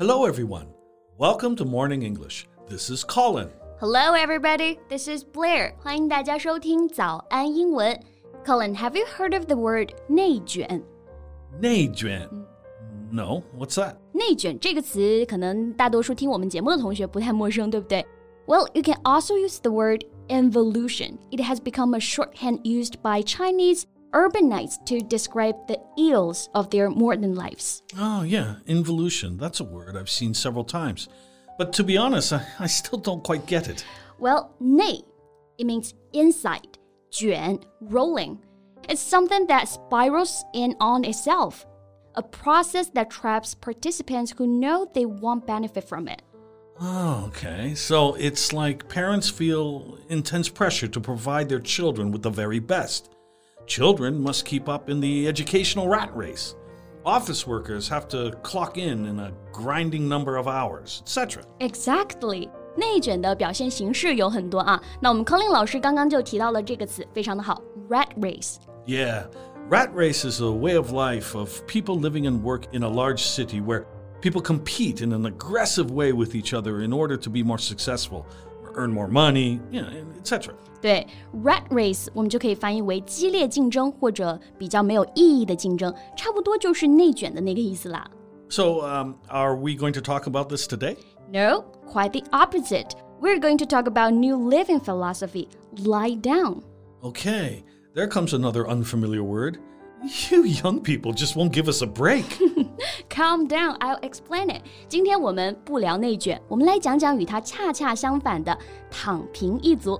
Hello, everyone. Welcome to Morning English. This is Colin. Hello, everybody. This is Blair. 欢迎大家收听早安英文。Colin, have you heard of the word 内卷？内卷. No, what's that? 内卷这个词，可能大多数听我们节目的同学不太陌生，对不对？Well, you can also use the word involution. It has become a shorthand used by Chinese urbanites to describe the ills of their modern lives. Oh, yeah, involution. That's a word I've seen several times. But to be honest, I, I still don't quite get it. Well, 内, it means inside, 卷, rolling. It's something that spirals in on itself, a process that traps participants who know they won't benefit from it. Oh, okay. So it's like parents feel intense pressure to provide their children with the very best. Children must keep up in the educational rat race. Office workers have to clock in in a grinding number of hours, etc. Exactly. 内卷的表现形式有很多啊。那我们 Colin 老师刚刚就提到了这个词，非常的好，rat race。Yeah, rat race is a way of life of people living and work in a large city where people compete in an aggressive way with each other in order to be more successful earn more money, you know, etc. rat race 我们就可以翻译为激烈竞争或者比较没有意义的竞争，差不多就是内卷的那个意思啦。So, um, are we going to talk about this today? No, quite the opposite. We're going to talk about new living philosophy, lie down. Okay, there comes another unfamiliar word. You young people just won't give us a break. Calm down, I'll explain it. 今天我们不聊内卷，我们来讲讲与它恰恰相反的躺平一族。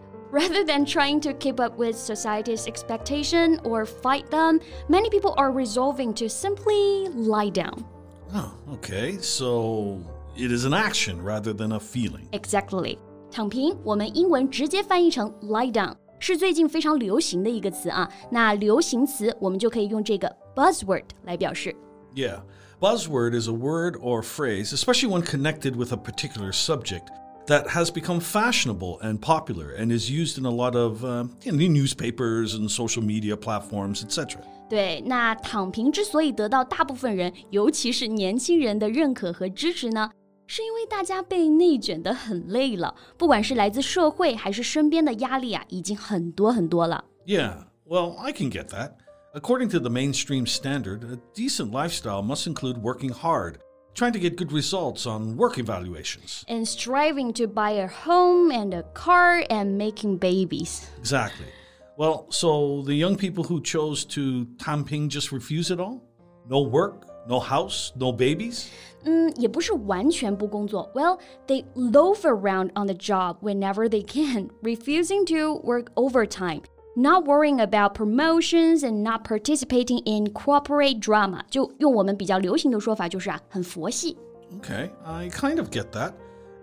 Rather than trying to keep up with society's expectation or fight them, many people are resolving to simply lie down. Oh, okay. So it is an action rather than a feeling. Exactly. 躺平，我们英文直接翻译成 lie down，是最近非常流行的一个词啊。那流行词我们就可以用这个 buzzword 来表示。Yeah. Buzzword is a word or phrase, especially when connected with a particular subject, that has become fashionable and popular and is used in a lot of uh, you know, newspapers and social media platforms, etc. 对，那躺平之所以得到大部分人，尤其是年轻人的认可和支持呢，是因为大家被内卷得很累了，不管是来自社会还是身边的压力啊，已经很多很多了。Yeah, well, I can get that. According to the mainstream standard, a decent lifestyle must include working hard trying to get good results on work evaluations. And striving to buy a home and a car and making babies. Exactly. Well, so the young people who chose to tangping just refuse it all? No work, no house, no babies? Mm, well, they loaf around on the job whenever they can, refusing to work overtime not worrying about promotions and not participating in corporate drama，就用我们比较流行的说法就是啊，很佛系。Okay, I kind of get that.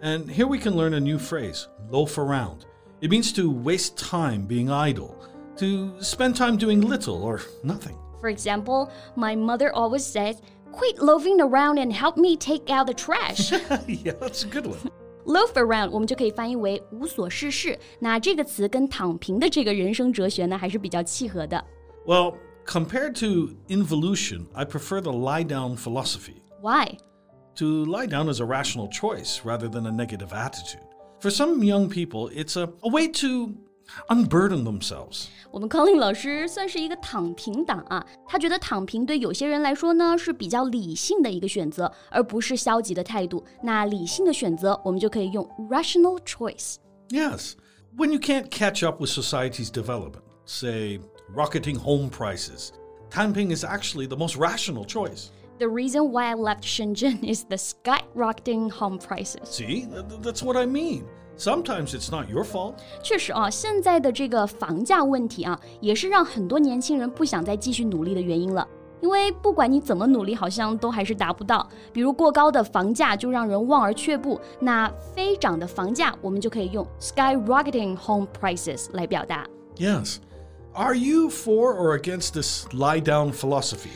And here we can learn a new phrase, loaf around. It means to waste time being idle, to spend time doing little or nothing. For example, my mother always says, Quit loafing around and help me take out the trash. yeah, that's a good one. Loaf around，我们就可以翻译为无所事事。那这个词跟躺平的这个人生哲学呢，还是比较契合的。Well, compared to involution, I prefer the lie down philosophy. Why? To lie down is a rational choice rather than a negative attitude. For some young people, it's a, a way to unburden themselves. Colin 老师算是一个躺平党啊，他觉得躺平对有些人来说呢是比较理性的一个选择，而不是消极的态度。那理性的选择，我们就可以用 rational choice。Yes, when you can't catch up with society's development, say rocketing home prices, tangping is actually the most rational choice. The reason why I left Shenzhen is the skyrocketing home prices. See, that's what I mean. Sometimes it's not your fault. 确实啊，现在的这个房价问题啊，也是让很多年轻人不想再继续努力的原因了。 因为不管你怎么努力，好像都还是达不到。比如过高的房价就让人望而却步，那飞涨的房价我们就可以用 skyrocketing home prices 来表达。Yes. Are you for or against this lie down philosophy?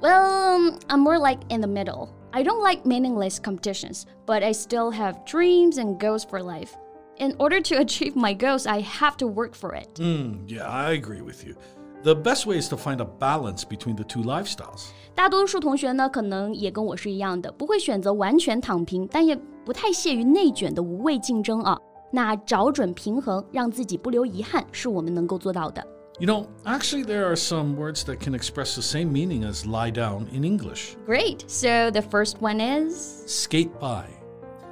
Well, I'm more like in the middle. I don't like meaningless competitions, but I still have dreams and goals for life. In order to achieve my goals, I have to work for it. Mm, yeah, I agree with you. The best way is to find a balance between the two lifestyles. 大多数同学呢，可能也跟我是一样的，不会选择完全躺平，但也不太屑于内卷的无谓竞争啊。那找准平衡，让自己不留遗憾，是我们能够做到的。You know, actually, there are some words that can express the same meaning as lie down in English. Great. So the first one is skate by.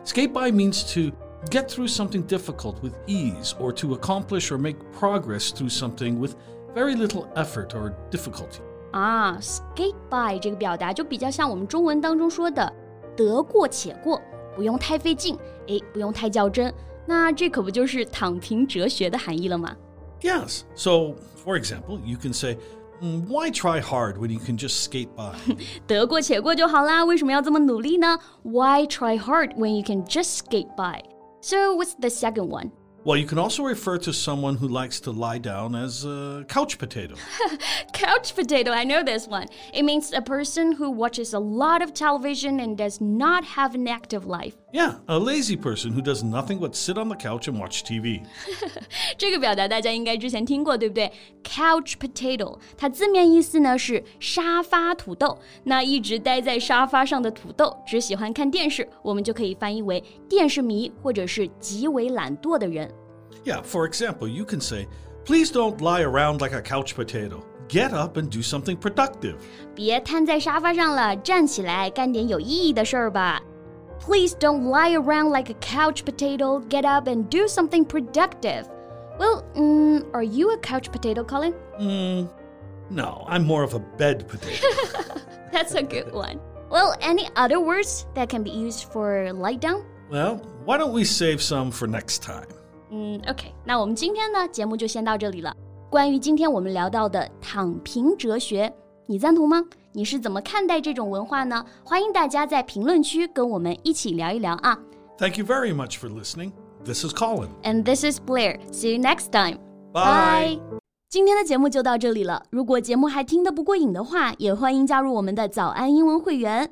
Skate by means to get through something difficult with ease or to accomplish or make progress through something with very little effort or difficulty. 啊，skate by 这个表达就比较像我们中文当中说的“得过且过”，不用太费劲，哎，不用太较真。那这可不就是躺平哲学的含义了吗？Yes. So, for example, you can say, mm, why try hard when you can just skate by? 得过且过就好啦，为什么要这么努力呢？Why try hard when you can just skate by? So, what's the second one? Well, you can also refer to someone who likes to lie down as a couch potato. couch potato, I know this one. It means a person who watches a lot of television and does not have an active life. Yeah, a lazy person who does nothing but sit on the couch and watch TV. 这个表达大家应该之前听过，对不对？Couch potato，它字面意思呢是沙发土豆。那一直待在沙发上的土豆，只喜欢看电视，我们就可以翻译为电视迷，或者是极为懒惰的人。yeah, for example, you can say, Please don't lie around like a couch potato. Get up and do something productive. 别瘫在沙发上了，站起来干点有意义的事儿吧。 Please don't lie around like a couch potato. Get up and do something productive. Well, mm, are you a couch potato, Colin? Mm, no, I'm more of a bed potato. That's a good one. Well, any other words that can be used for lie down? Well, why don't we save some for next time? 嗯，OK，那我们今天呢节目就先到这里了。关于今天我们聊到的躺平哲学，你赞同吗？ 你是怎么看待这种文化呢？欢迎大家在评论区跟我们一起聊一聊啊！Thank you very much for listening. This is Colin. And this is Blair. See you next time. Bye. 今天的节目就到这里了。如果节目还听得不过瘾的话，也欢迎加入我们的早安英文会员。